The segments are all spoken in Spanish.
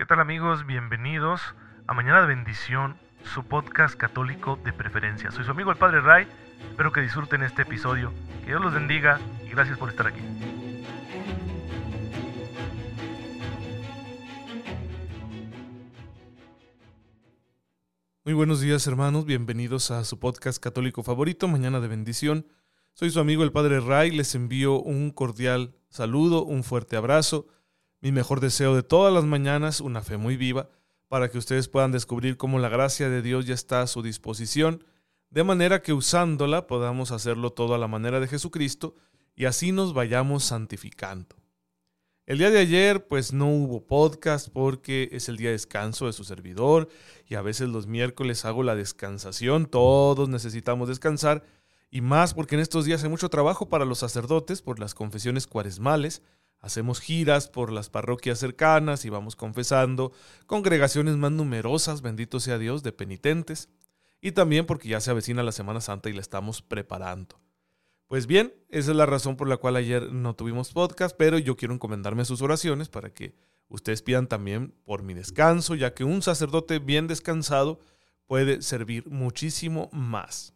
¿Qué tal amigos? Bienvenidos a Mañana de Bendición, su podcast católico de preferencia. Soy su amigo el Padre Ray, espero que disfruten este episodio, que Dios los bendiga y gracias por estar aquí. Muy buenos días hermanos, bienvenidos a su podcast católico favorito, Mañana de Bendición. Soy su amigo el Padre Ray, les envío un cordial saludo, un fuerte abrazo mi mejor deseo de todas las mañanas, una fe muy viva, para que ustedes puedan descubrir cómo la gracia de Dios ya está a su disposición, de manera que usándola podamos hacerlo todo a la manera de Jesucristo y así nos vayamos santificando. El día de ayer pues no hubo podcast porque es el día de descanso de su servidor y a veces los miércoles hago la descansación, todos necesitamos descansar y más porque en estos días hay mucho trabajo para los sacerdotes por las confesiones cuaresmales, Hacemos giras por las parroquias cercanas y vamos confesando congregaciones más numerosas, bendito sea Dios, de penitentes. Y también porque ya se avecina la Semana Santa y la estamos preparando. Pues bien, esa es la razón por la cual ayer no tuvimos podcast, pero yo quiero encomendarme a sus oraciones para que ustedes pidan también por mi descanso, ya que un sacerdote bien descansado puede servir muchísimo más.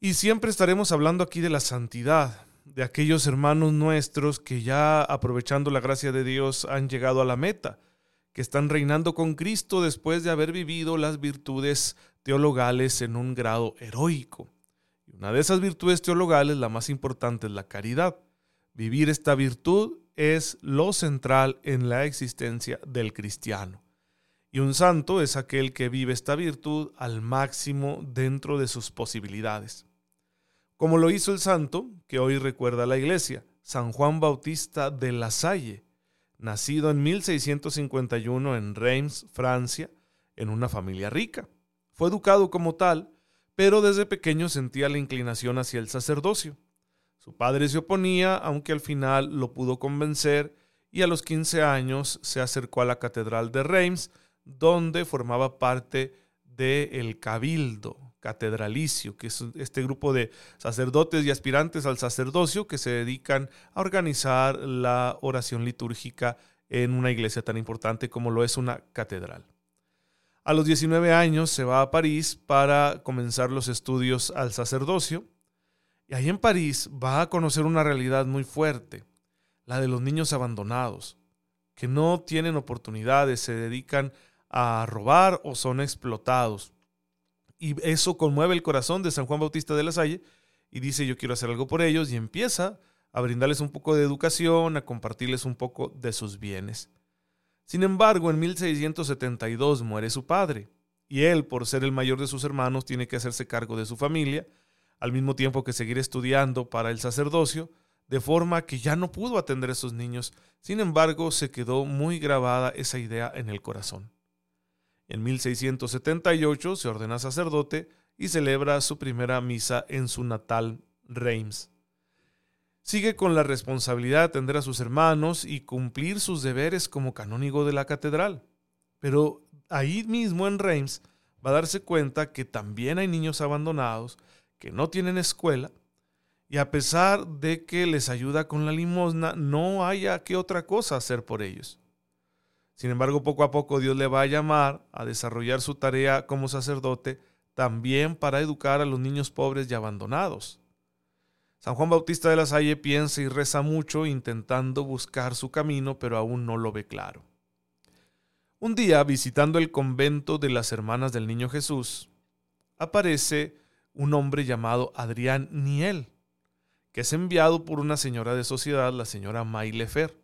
Y siempre estaremos hablando aquí de la santidad, de aquellos hermanos nuestros que ya aprovechando la gracia de Dios han llegado a la meta, que están reinando con Cristo después de haber vivido las virtudes teologales en un grado heroico. Y una de esas virtudes teologales, la más importante, es la caridad. Vivir esta virtud es lo central en la existencia del cristiano. Y un santo es aquel que vive esta virtud al máximo dentro de sus posibilidades como lo hizo el santo que hoy recuerda la iglesia, San Juan Bautista de la Salle, nacido en 1651 en Reims, Francia, en una familia rica. Fue educado como tal, pero desde pequeño sentía la inclinación hacia el sacerdocio. Su padre se oponía, aunque al final lo pudo convencer y a los 15 años se acercó a la catedral de Reims, donde formaba parte del cabildo, catedralicio, que es este grupo de sacerdotes y aspirantes al sacerdocio que se dedican a organizar la oración litúrgica en una iglesia tan importante como lo es una catedral. A los 19 años se va a París para comenzar los estudios al sacerdocio y ahí en París va a conocer una realidad muy fuerte, la de los niños abandonados, que no tienen oportunidades, se dedican a robar o son explotados y eso conmueve el corazón de San Juan Bautista de la Salle y dice yo quiero hacer algo por ellos y empieza a brindarles un poco de educación, a compartirles un poco de sus bienes. Sin embargo, en 1672 muere su padre y él, por ser el mayor de sus hermanos, tiene que hacerse cargo de su familia, al mismo tiempo que seguir estudiando para el sacerdocio, de forma que ya no pudo atender a esos niños. Sin embargo, se quedó muy grabada esa idea en el corazón. En 1678 se ordena sacerdote y celebra su primera misa en su natal Reims. Sigue con la responsabilidad de atender a sus hermanos y cumplir sus deberes como canónigo de la catedral. Pero ahí mismo en Reims va a darse cuenta que también hay niños abandonados que no tienen escuela y a pesar de que les ayuda con la limosna, no haya que otra cosa hacer por ellos. Sin embargo, poco a poco Dios le va a llamar a desarrollar su tarea como sacerdote también para educar a los niños pobres y abandonados. San Juan Bautista de la Salle piensa y reza mucho intentando buscar su camino, pero aún no lo ve claro. Un día, visitando el convento de las Hermanas del Niño Jesús, aparece un hombre llamado Adrián Niel, que es enviado por una señora de sociedad, la señora Maylefer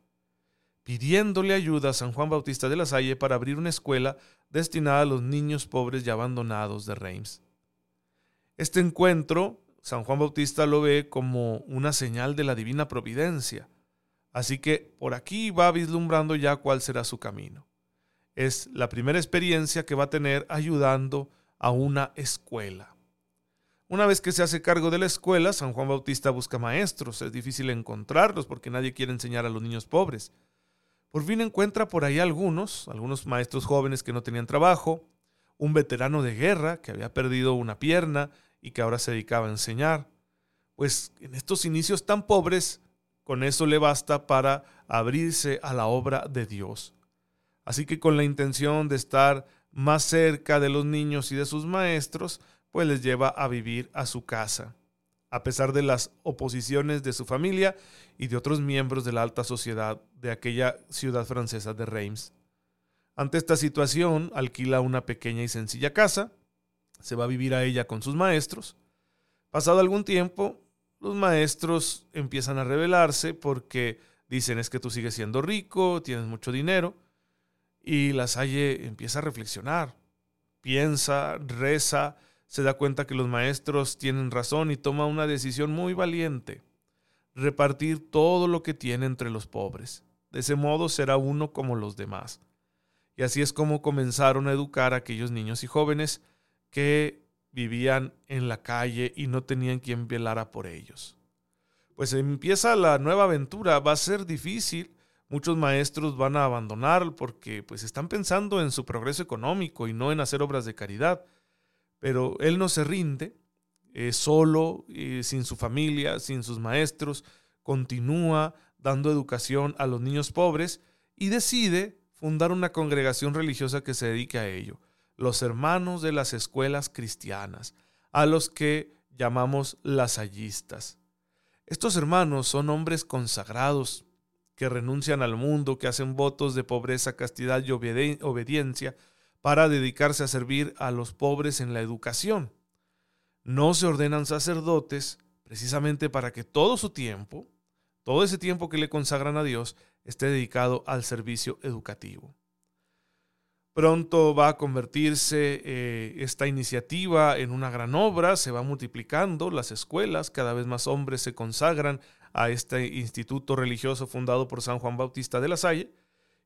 pidiéndole ayuda a San Juan Bautista de la Salle para abrir una escuela destinada a los niños pobres y abandonados de Reims. Este encuentro, San Juan Bautista lo ve como una señal de la divina providencia, así que por aquí va vislumbrando ya cuál será su camino. Es la primera experiencia que va a tener ayudando a una escuela. Una vez que se hace cargo de la escuela, San Juan Bautista busca maestros. Es difícil encontrarlos porque nadie quiere enseñar a los niños pobres. Por fin encuentra por ahí algunos, algunos maestros jóvenes que no tenían trabajo, un veterano de guerra que había perdido una pierna y que ahora se dedicaba a enseñar. Pues en estos inicios tan pobres, con eso le basta para abrirse a la obra de Dios. Así que con la intención de estar más cerca de los niños y de sus maestros, pues les lleva a vivir a su casa, a pesar de las oposiciones de su familia y de otros miembros de la alta sociedad de aquella ciudad francesa de Reims. Ante esta situación, alquila una pequeña y sencilla casa, se va a vivir a ella con sus maestros. Pasado algún tiempo, los maestros empiezan a rebelarse porque dicen es que tú sigues siendo rico, tienes mucho dinero, y la Salle empieza a reflexionar, piensa, reza, se da cuenta que los maestros tienen razón y toma una decisión muy valiente, repartir todo lo que tiene entre los pobres. De ese modo será uno como los demás. Y así es como comenzaron a educar a aquellos niños y jóvenes que vivían en la calle y no tenían quien velara por ellos. Pues empieza la nueva aventura, va a ser difícil, muchos maestros van a abandonar porque pues están pensando en su progreso económico y no en hacer obras de caridad. Pero él no se rinde, solo, sin su familia, sin sus maestros, continúa dando educación a los niños pobres y decide fundar una congregación religiosa que se dedique a ello, los hermanos de las escuelas cristianas, a los que llamamos lasallistas. Estos hermanos son hombres consagrados que renuncian al mundo, que hacen votos de pobreza, castidad y obediencia, para dedicarse a servir a los pobres en la educación. No se ordenan sacerdotes precisamente para que todo su tiempo, todo ese tiempo que le consagran a Dios, esté dedicado al servicio educativo. Pronto va a convertirse eh, esta iniciativa en una gran obra, se va multiplicando las escuelas, cada vez más hombres se consagran a este instituto religioso fundado por San Juan Bautista de la Salle.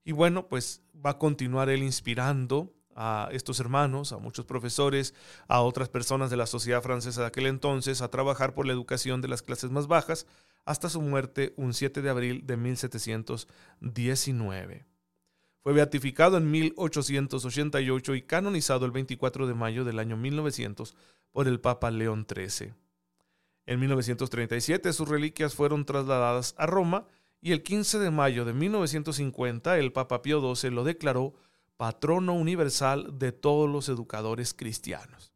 Y bueno, pues va a continuar él inspirando a estos hermanos, a muchos profesores, a otras personas de la sociedad francesa de aquel entonces, a trabajar por la educación de las clases más bajas, hasta su muerte un 7 de abril de 1719. Fue beatificado en 1888 y canonizado el 24 de mayo del año 1900 por el Papa León XIII. En 1937 sus reliquias fueron trasladadas a Roma y el 15 de mayo de 1950 el Papa Pío XII lo declaró patrono universal de todos los educadores cristianos.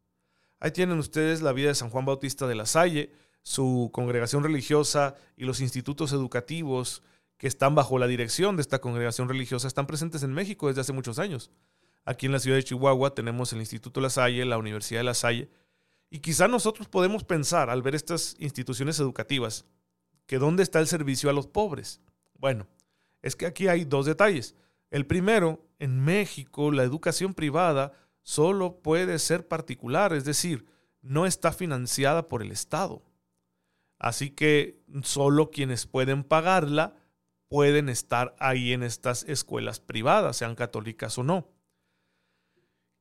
Ahí tienen ustedes la vida de San Juan Bautista de la Salle, su congregación religiosa y los institutos educativos que están bajo la dirección de esta congregación religiosa están presentes en México desde hace muchos años. Aquí en la ciudad de Chihuahua tenemos el Instituto La Salle, la Universidad de La Salle, y quizá nosotros podemos pensar al ver estas instituciones educativas que dónde está el servicio a los pobres. Bueno, es que aquí hay dos detalles. El primero, en México la educación privada solo puede ser particular, es decir, no está financiada por el Estado. Así que solo quienes pueden pagarla pueden estar ahí en estas escuelas privadas, sean católicas o no.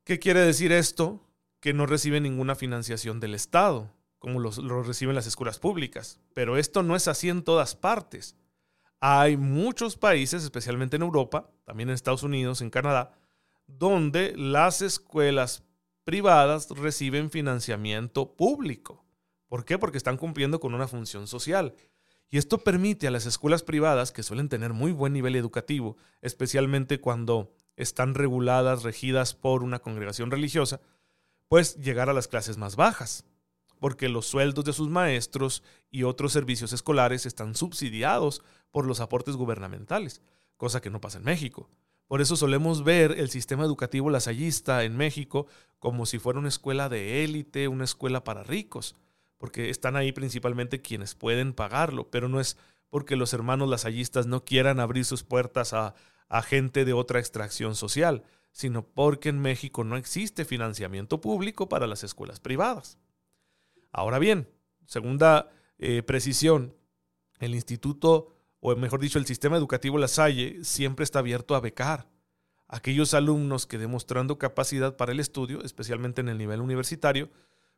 ¿Qué quiere decir esto? Que no reciben ninguna financiación del Estado, como lo reciben las escuelas públicas. Pero esto no es así en todas partes. Hay muchos países, especialmente en Europa, también en Estados Unidos, en Canadá, donde las escuelas privadas reciben financiamiento público. ¿Por qué? Porque están cumpliendo con una función social. Y esto permite a las escuelas privadas, que suelen tener muy buen nivel educativo, especialmente cuando están reguladas, regidas por una congregación religiosa, pues llegar a las clases más bajas porque los sueldos de sus maestros y otros servicios escolares están subsidiados por los aportes gubernamentales, cosa que no pasa en México. Por eso solemos ver el sistema educativo lasallista en México como si fuera una escuela de élite, una escuela para ricos, porque están ahí principalmente quienes pueden pagarlo, pero no es porque los hermanos lasallistas no quieran abrir sus puertas a, a gente de otra extracción social, sino porque en México no existe financiamiento público para las escuelas privadas. Ahora bien, segunda eh, precisión, el instituto, o mejor dicho, el sistema educativo La Salle siempre está abierto a becar. Aquellos alumnos que demostrando capacidad para el estudio, especialmente en el nivel universitario,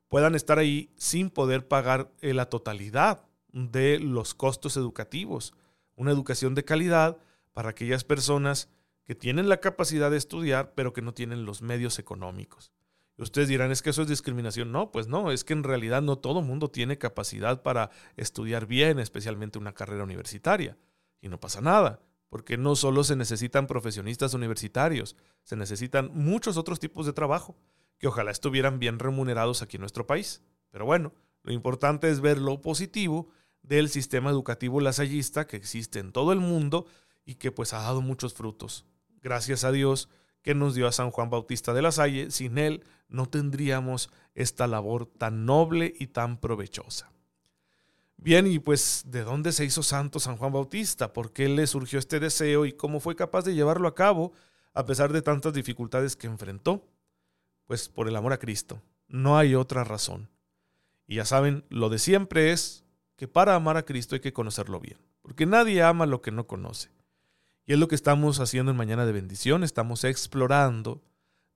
puedan estar ahí sin poder pagar eh, la totalidad de los costos educativos. Una educación de calidad para aquellas personas que tienen la capacidad de estudiar, pero que no tienen los medios económicos. Ustedes dirán, es que eso es discriminación. No, pues no, es que en realidad no todo mundo tiene capacidad para estudiar bien, especialmente una carrera universitaria. Y no pasa nada. porque no solo se necesitan profesionistas universitarios, se necesitan muchos otros tipos de trabajo que ojalá estuvieran bien remunerados aquí en nuestro país. Pero bueno, lo importante es ver lo positivo del sistema educativo lasallista que existe en todo el mundo y que pues ha dado muchos frutos. Gracias a Dios que nos dio a San Juan Bautista de la Salle, sin él no tendríamos esta labor tan noble y tan provechosa. Bien, y pues, ¿de dónde se hizo santo San Juan Bautista? ¿Por qué le surgió este deseo y cómo fue capaz de llevarlo a cabo a pesar de tantas dificultades que enfrentó? Pues por el amor a Cristo. No hay otra razón. Y ya saben, lo de siempre es que para amar a Cristo hay que conocerlo bien, porque nadie ama lo que no conoce. Y es lo que estamos haciendo en Mañana de Bendición, estamos explorando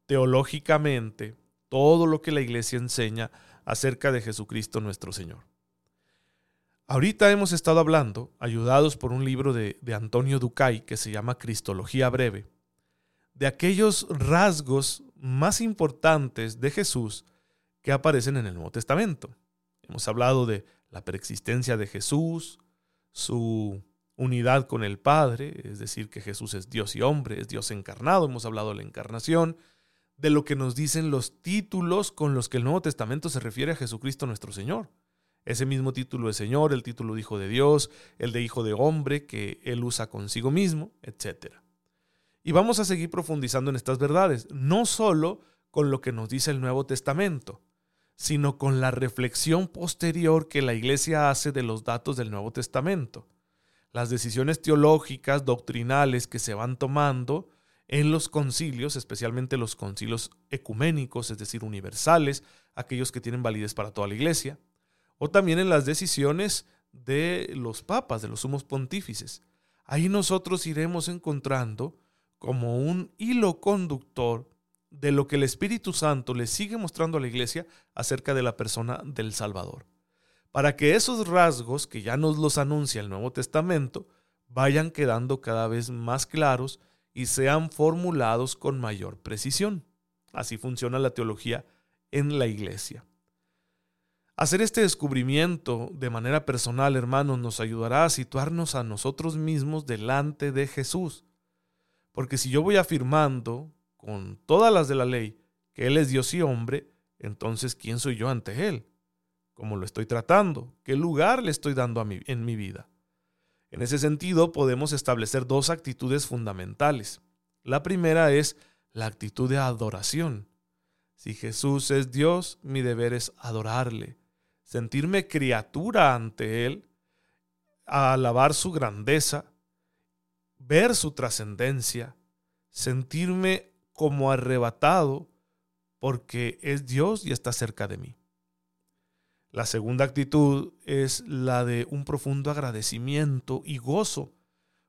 teológicamente todo lo que la iglesia enseña acerca de Jesucristo nuestro Señor. Ahorita hemos estado hablando, ayudados por un libro de, Antonio Ducay que se llama Cristología Breve, de aquellos rasgos más importantes de Jesús que aparecen en el Nuevo Testamento. Hemos hablado de la preexistencia de Jesús, su unidad con el Padre, es decir, que Jesús es Dios y hombre, es Dios encarnado, hemos hablado de la encarnación, de lo que nos dicen los títulos con los que el Nuevo Testamento se refiere a Jesucristo nuestro Señor ese mismo título de Señor, el título de Hijo de Dios, el de Hijo de Hombre que Él usa consigo mismo, etc. Y vamos a seguir profundizando en estas verdades, no solo con lo que nos dice el Nuevo Testamento, sino con la reflexión posterior que la Iglesia hace de los datos del Nuevo Testamento, las decisiones teológicas, doctrinales que se van tomando en los concilios, especialmente los concilios ecuménicos, es decir, universales, aquellos que tienen validez para toda la Iglesia, o también en las decisiones de los papas, de los sumos pontífices. Ahí nosotros iremos encontrando como un hilo conductor de lo que el Espíritu Santo le sigue mostrando a la iglesia acerca de la persona del Salvador. Para que esos rasgos que ya nos los anuncia el Nuevo Testamento vayan quedando cada vez más claros y sean formulados con mayor precisión. Así funciona la teología en la iglesia. Hacer este descubrimiento de manera personal, hermanos, nos ayudará a situarnos a nosotros mismos delante de Jesús. Porque si yo voy afirmando con todas las de la ley que Él es Dios y hombre, entonces ¿quién soy yo ante Él? ¿Cómo lo estoy tratando? ¿Qué lugar le estoy dando a en mi vida? En ese sentido, podemos establecer dos actitudes fundamentales. La primera es la actitud de adoración. Si Jesús es Dios, mi deber es adorarle sentirme criatura ante Él, alabar su grandeza, ver su trascendencia, sentirme como arrebatado porque es Dios y está cerca de mí. La segunda actitud es la de un profundo agradecimiento y gozo,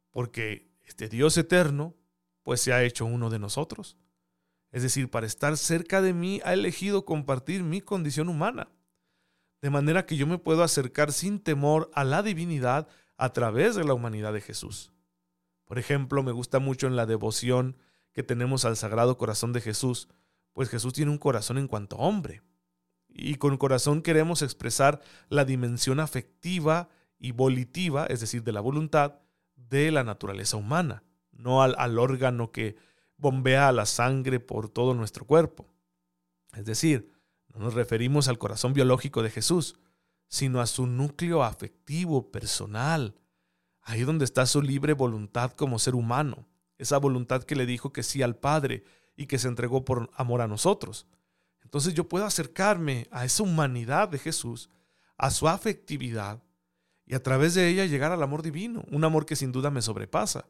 porque este Dios eterno pues se ha hecho uno de nosotros. Es decir, para estar cerca de mí ha elegido compartir mi condición humana de manera que yo me puedo acercar sin temor a la divinidad a través de la humanidad de Jesús. Por ejemplo, me gusta mucho en la devoción que tenemos al Sagrado Corazón de Jesús, pues Jesús tiene un corazón en cuanto hombre. Y con corazón queremos expresar la dimensión afectiva y volitiva, es decir, de la voluntad, de la naturaleza humana, no al, al órgano que bombea la sangre por todo nuestro cuerpo. Es decir, no nos referimos al corazón biológico de Jesús, sino a su núcleo afectivo, personal, ahí donde está su libre voluntad como ser humano, esa voluntad que le dijo que sí al Padre y que se entregó por amor a nosotros. Entonces yo puedo acercarme a esa humanidad de Jesús, a su afectividad, y a través de ella llegar al amor divino, un amor que sin duda me sobrepasa,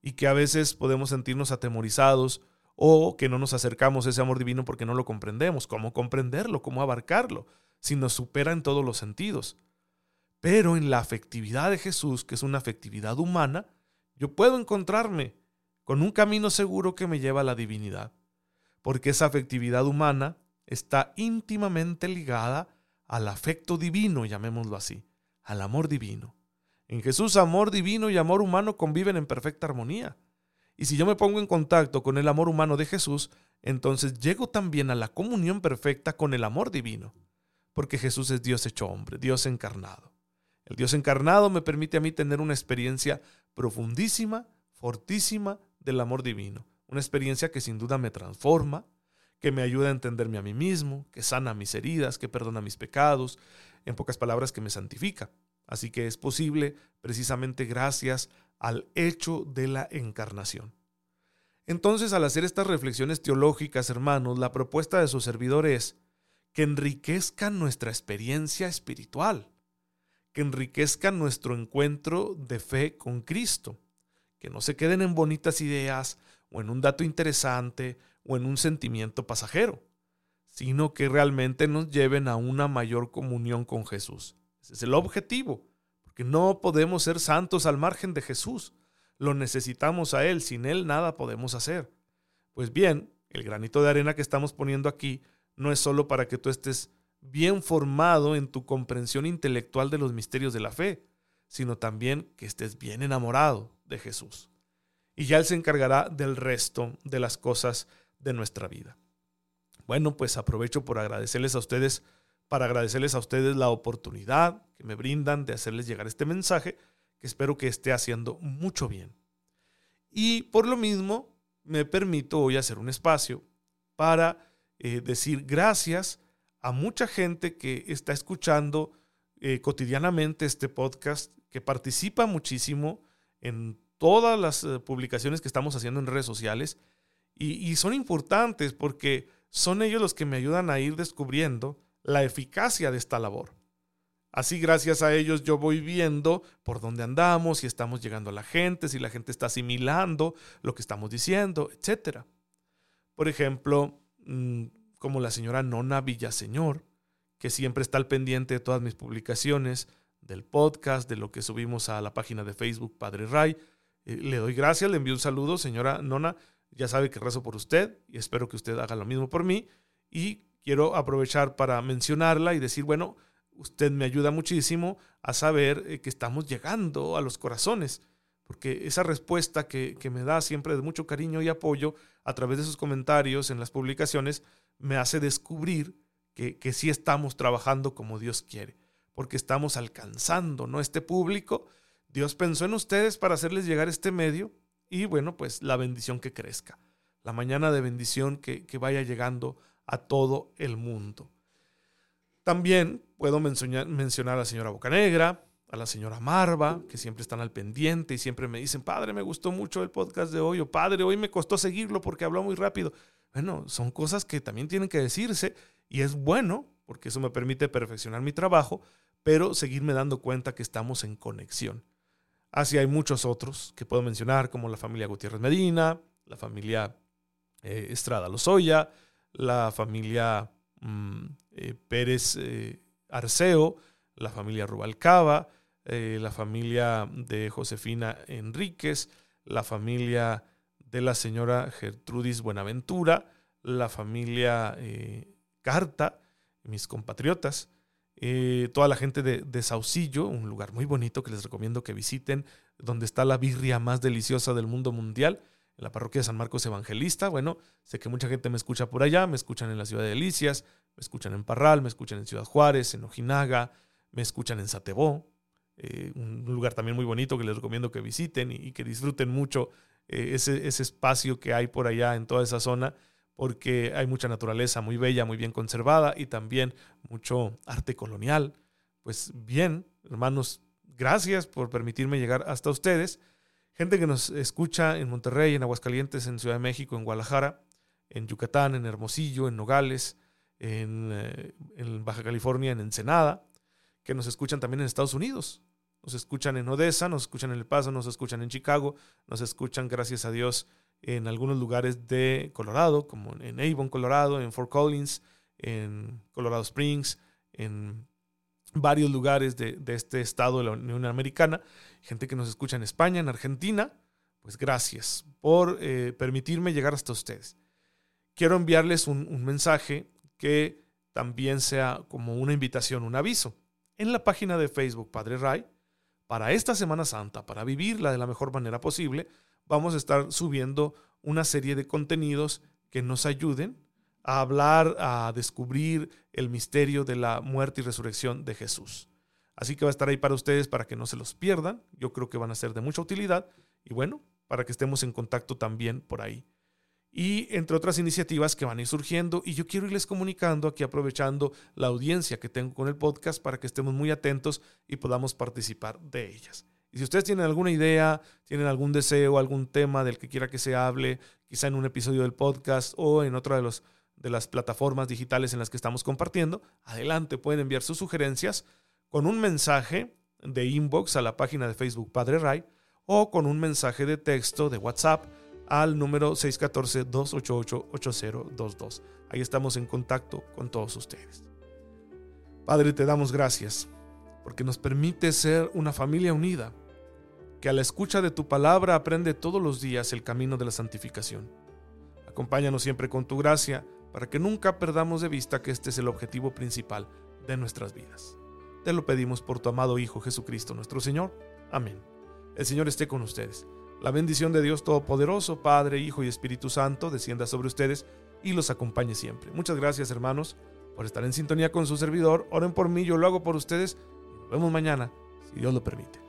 y que a veces podemos sentirnos atemorizados o que no nos acercamos a ese amor divino porque no lo comprendemos. ¿Cómo comprenderlo? ¿Cómo abarcarlo? Si nos supera en todos los sentidos. Pero en la afectividad de Jesús, que es una afectividad humana, yo puedo encontrarme con un camino seguro que me lleva a la divinidad. Porque esa afectividad humana está íntimamente ligada al afecto divino, llamémoslo así, al amor divino. En Jesús amor divino y amor humano conviven en perfecta armonía. Y si yo me pongo en contacto con el amor humano de Jesús, entonces llego también a la comunión perfecta con el amor divino, porque Jesús es Dios hecho hombre, Dios encarnado. El Dios encarnado me permite a mí tener una experiencia profundísima fortísima del amor divino. Una experiencia que sin duda me transforma, que me ayuda a entenderme a mí mismo, que sana mis heridas, que perdona mis pecados, en pocas palabras, que me santifica. Así que es posible precisamente gracias al hecho de la encarnación. Entonces, al hacer estas reflexiones teológicas, hermanos, la propuesta de su servidor es que enriquezcan nuestra experiencia espiritual, que enriquezcan nuestro encuentro de fe con Cristo, que no se queden en bonitas ideas o en un dato interesante o en un sentimiento pasajero, sino que realmente nos lleven a una mayor comunión con Jesús. Ese es el objetivo, porque no podemos ser santos al margen de Jesús. Lo necesitamos a Él, sin Él nada podemos hacer. Pues bien, el granito de arena que estamos poniendo aquí no es solo para que tú estés bien formado en tu comprensión intelectual de los misterios de la fe, sino también que estés bien enamorado de Jesús. Y ya Él se encargará del resto de las cosas de nuestra vida. Bueno, pues aprovecho por agradecerles a ustedes, para agradecerles a ustedes la oportunidad que me brindan de hacerles llegar este mensaje que espero que esté haciendo mucho bien. Y por lo mismo, me permito hoy hacer un espacio para eh, decir gracias a mucha gente que está escuchando eh, cotidianamente este podcast, que participa muchísimo en todas las eh, publicaciones que estamos haciendo en redes sociales y son importantes porque son ellos los que me ayudan a ir descubriendo la eficacia de esta labor. Así gracias a ellos yo voy viendo por dónde andamos, si estamos llegando a la gente, si la gente está asimilando lo que estamos diciendo, etc. Por ejemplo, mm, como la señora Nona Villaseñor, que siempre está al pendiente de todas mis publicaciones, del podcast, de lo que subimos a la página de Facebook Padre Ray. Eh, le doy gracias, le envío un saludo, señora Nona. Ya sabe que rezo por usted y espero que usted haga lo mismo por mí. Y quiero aprovechar para mencionarla y decir, bueno, usted me ayuda muchísimo a saber eh, que estamos llegando a los corazones, porque esa respuesta que, me da siempre de mucho cariño y apoyo a través de sus comentarios en las publicaciones me hace descubrir que, que sí estamos trabajando como Dios quiere, porque estamos alcanzando ¿no? este público. Dios pensó en ustedes para hacerles llegar este medio y bueno, pues la bendición que crezca, la mañana de bendición que, vaya llegando a todo el mundo. También puedo mencionar, a la señora Bocanegra, a la señora Marva, que siempre están al pendiente y siempre me dicen, padre, me gustó mucho el podcast de hoy, o padre, hoy me costó seguirlo porque habló muy rápido. Bueno, son cosas que también tienen que decirse y es bueno porque eso me permite perfeccionar mi trabajo, pero seguirme dando cuenta que estamos en conexión. Así hay muchos otros que puedo mencionar, como la familia Gutiérrez Medina, la familia eh, Estrada Lozoya, la familia Mm, eh, Pérez eh, Arceo, la familia Rubalcaba, la familia de Josefina Enríquez, la familia de la señora Gertrudis Buenaventura, la familia Carta, mis compatriotas, toda la gente de, de, Saucillo, un lugar muy bonito que les recomiendo que visiten, donde está la birria más deliciosa del mundo mundial en la parroquia de San Marcos Evangelista. Bueno, sé que mucha gente me escucha por allá, me escuchan en la ciudad de Delicias, me escuchan en Parral, me escuchan en Ciudad Juárez, en Ojinaga, me escuchan en Satebó, eh, un lugar también muy bonito que les recomiendo que visiten y, que disfruten mucho eh, ese espacio que hay por allá en toda esa zona, porque hay mucha naturaleza muy bella, muy bien conservada y también mucho arte colonial. Pues bien, hermanos, gracias por permitirme llegar hasta ustedes. Gente que nos escucha en Monterrey, en Aguascalientes, en Ciudad de México, en Guadalajara, en Yucatán, en Hermosillo, en Nogales, en, eh, Baja California, en Ensenada, que nos escuchan también en Estados Unidos. Nos escuchan en Odessa, nos escuchan en El Paso, nos escuchan en Chicago, nos escuchan, gracias a Dios, en algunos lugares de Colorado, como en Avon, Colorado, en Fort Collins, en Colorado Springs, en varios lugares de, este estado de la Unión Americana, gente que nos escucha en España, en Argentina, pues gracias por eh, permitirme llegar hasta ustedes. Quiero enviarles un, mensaje que también sea como una invitación, un aviso. En la página de Facebook Padre Ray, para esta Semana Santa, para vivirla de la mejor manera posible, vamos a estar subiendo una serie de contenidos que nos ayuden a hablar, a descubrir el misterio de la muerte y resurrección de Jesús. Así que va a estar ahí para ustedes para que no se los pierdan. Yo creo que van a ser de mucha utilidad. Y bueno, para que estemos en contacto también por ahí. Y entre otras iniciativas que van a ir surgiendo, y yo quiero irles comunicando aquí aprovechando la audiencia que tengo con el podcast para que estemos muy atentos y podamos participar de ellas. Y si ustedes tienen alguna idea, tienen algún deseo, algún tema del que quiera que se hable, quizá en un episodio del podcast o en otra de, de las plataformas digitales en las que estamos compartiendo, adelante, pueden enviar sus sugerencias con un mensaje de inbox a la página de Facebook Padre Ray o con un mensaje de texto de WhatsApp al número 614-288-8022. Ahí estamos en contacto con todos ustedes. Padre, te damos gracias porque nos permite ser una familia unida, que a la escucha de tu palabra aprende todos los días el camino de la santificación. Acompáñanos siempre con tu gracia para que nunca perdamos de vista que este es el objetivo principal de nuestras vidas. Te lo pedimos por tu amado Hijo Jesucristo nuestro Señor. Amén. El Señor esté con ustedes. La bendición de Dios Todopoderoso, Padre, Hijo y Espíritu Santo, descienda sobre ustedes y los acompañe siempre. Muchas gracias, hermanos, por estar en sintonía con su servidor. Oren por mí, yo lo hago por ustedes nos vemos mañana, si Dios lo permite.